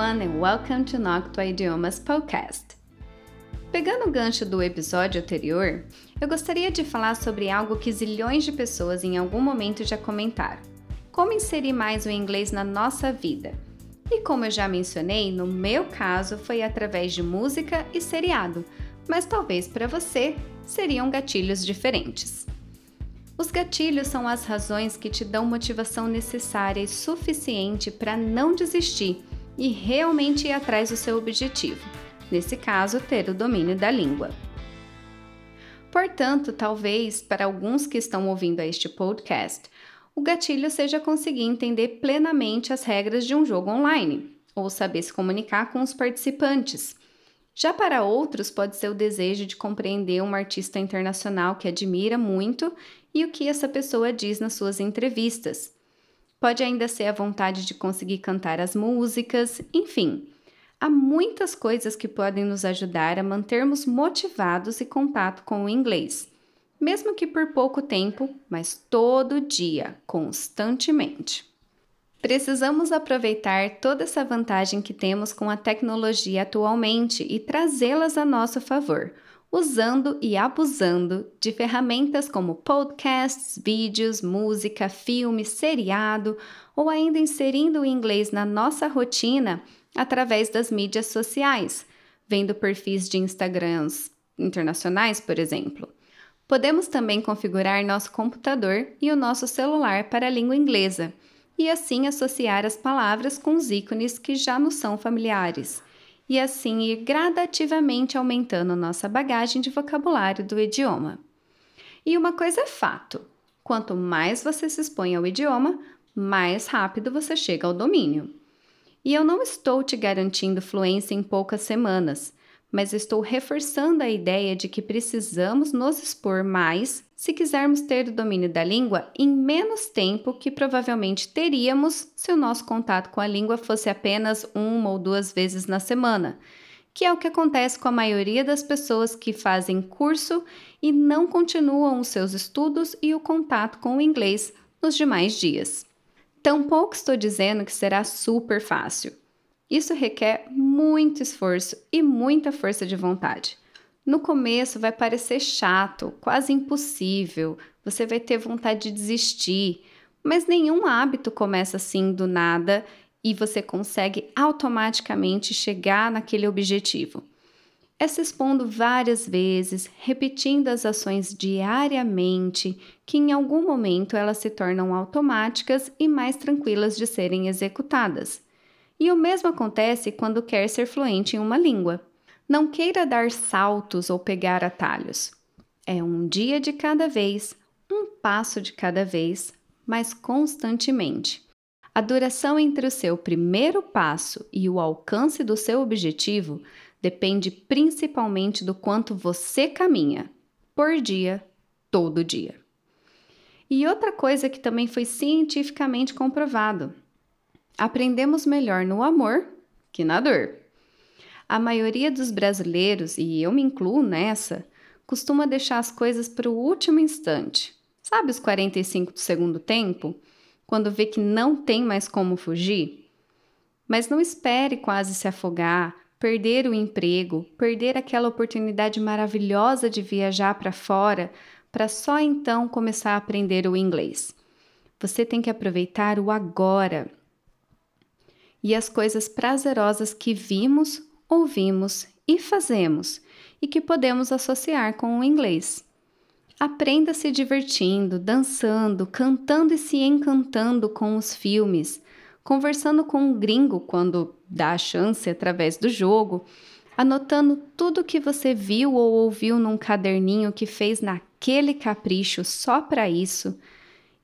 everyone and welcome to Noctua Idiomas Podcast. Pegando o gancho do episódio anterior, eu gostaria de falar sobre algo que zilhões de pessoas em algum momento já comentaram: como inserir mais o inglês na nossa vida. E como eu já mencionei, no meu caso foi através de música e seriado, mas talvez para você seriam gatilhos diferentes. Os gatilhos são as razões que te dão motivação necessária e suficiente para não desistir e realmente ir atrás do seu objetivo, nesse caso, ter o domínio da língua. Portanto, talvez para alguns que estão ouvindo este podcast, o gatilho seja conseguir entender plenamente as regras de um jogo online, ou saber se comunicar com os participantes. Já para outros, pode ser o desejo de compreender um artista internacional que admira muito e o que essa pessoa diz nas suas entrevistas. Pode ainda ser a vontade de conseguir cantar as músicas, enfim. Há muitas coisas que podem nos ajudar a mantermos motivados e contato com o inglês, mesmo que por pouco tempo, mas todo dia, constantemente. Precisamos aproveitar toda essa vantagem que temos com a tecnologia atualmente e trazê-las a nosso favor usando e abusando de ferramentas como podcasts, vídeos, música, filme, seriado ou ainda inserindo o inglês na nossa rotina através das mídias sociais, vendo perfis de Instagrams internacionais, por exemplo. Podemos também configurar nosso computador e o nosso celular para a língua inglesa e assim associar as palavras com os ícones que já nos são familiares e assim ir gradativamente aumentando nossa bagagem de vocabulário do idioma. E uma coisa é fato: quanto mais você se expõe ao idioma, mais rápido você chega ao domínio. E eu não estou te garantindo fluência em poucas semanas, mas estou reforçando a ideia de que precisamos nos expor mais se quisermos ter o domínio da língua em menos tempo que provavelmente teríamos se o nosso contato com a língua fosse apenas uma ou duas vezes na semana, que é o que acontece com a maioria das pessoas que fazem curso e não continuam os seus estudos e o contato com o inglês nos demais dias. Tampouco estou dizendo que será super fácil. Isso requer muito esforço e muita força de vontade. No começo vai parecer chato, quase impossível, você vai ter vontade de desistir, mas nenhum hábito começa assim do nada e você consegue automaticamente chegar naquele objetivo. É se expondo várias vezes, repetindo as ações diariamente, que em algum momento elas se tornam automáticas e mais tranquilas de serem executadas. E o mesmo acontece quando quer ser fluente em uma língua. Não queira dar saltos ou pegar atalhos. É um dia de cada vez, um passo de cada vez, mas constantemente. A duração entre o seu primeiro passo e o alcance do seu objetivo depende principalmente do quanto você caminha, por dia, todo dia. E outra coisa que também foi cientificamente comprovado: aprendemos melhor no amor que na dor. A maioria dos brasileiros, e eu me incluo nessa, costuma deixar as coisas para o último instante. Sabe os 45 do segundo tempo? Quando vê que não tem mais como fugir? Mas não espere quase se afogar, perder o emprego, perder aquela oportunidade maravilhosa de viajar para fora, para só então começar a aprender o inglês. Você tem que aproveitar o agora e as coisas prazerosas que vimos, ouvimos e fazemos e que podemos associar com o inglês. Aprenda se divertindo, dançando, cantando e se encantando com os filmes, conversando com um gringo quando dá a chance através do jogo, anotando tudo que você viu ou ouviu num caderninho que fez naquele capricho só para isso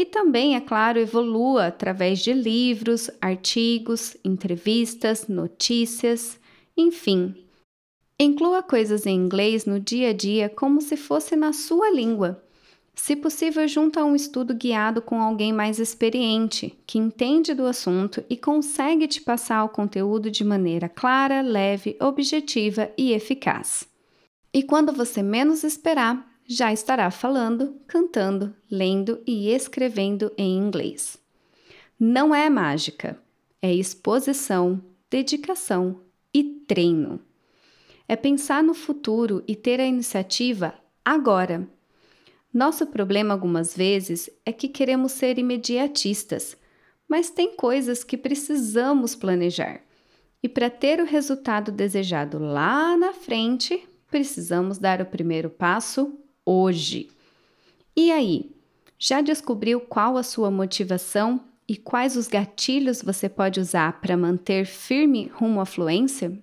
e também, é claro, evolua através de livros, artigos, entrevistas, notícias, enfim. Inclua coisas em inglês no dia a dia como se fosse na sua língua. Se possível, junto a um estudo guiado com alguém mais experiente, que entende do assunto e consegue te passar o conteúdo de maneira clara, leve, objetiva e eficaz. E quando você menos esperar, já estará falando, cantando, lendo e escrevendo em inglês. Não é mágica, é exposição, dedicação e treino. É pensar no futuro e ter a iniciativa agora. Nosso problema algumas vezes é que queremos ser imediatistas, mas tem coisas que precisamos planejar. E para ter o resultado desejado lá na frente, precisamos dar o primeiro passo hoje. E aí, já descobriu qual a sua motivação e quais os gatilhos você pode usar para manter firme rumo à fluência?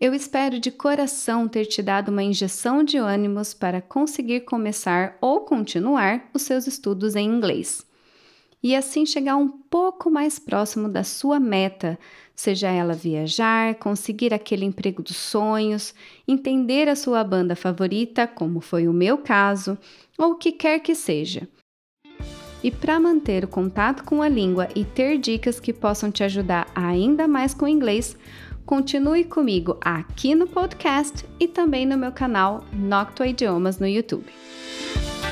Eu espero de coração ter te dado uma injeção de ânimos para conseguir começar ou continuar os seus estudos em inglês. E assim chegar um pouco mais próximo da sua meta, seja ela viajar, conseguir aquele emprego dos sonhos, entender a sua banda favorita, como foi o meu caso, ou o que quer que seja. E para manter o contato com a língua e ter dicas que possam te ajudar ainda mais com o inglês, Continue comigo aqui no podcast e também no meu canal Noctua Idiomas no YouTube.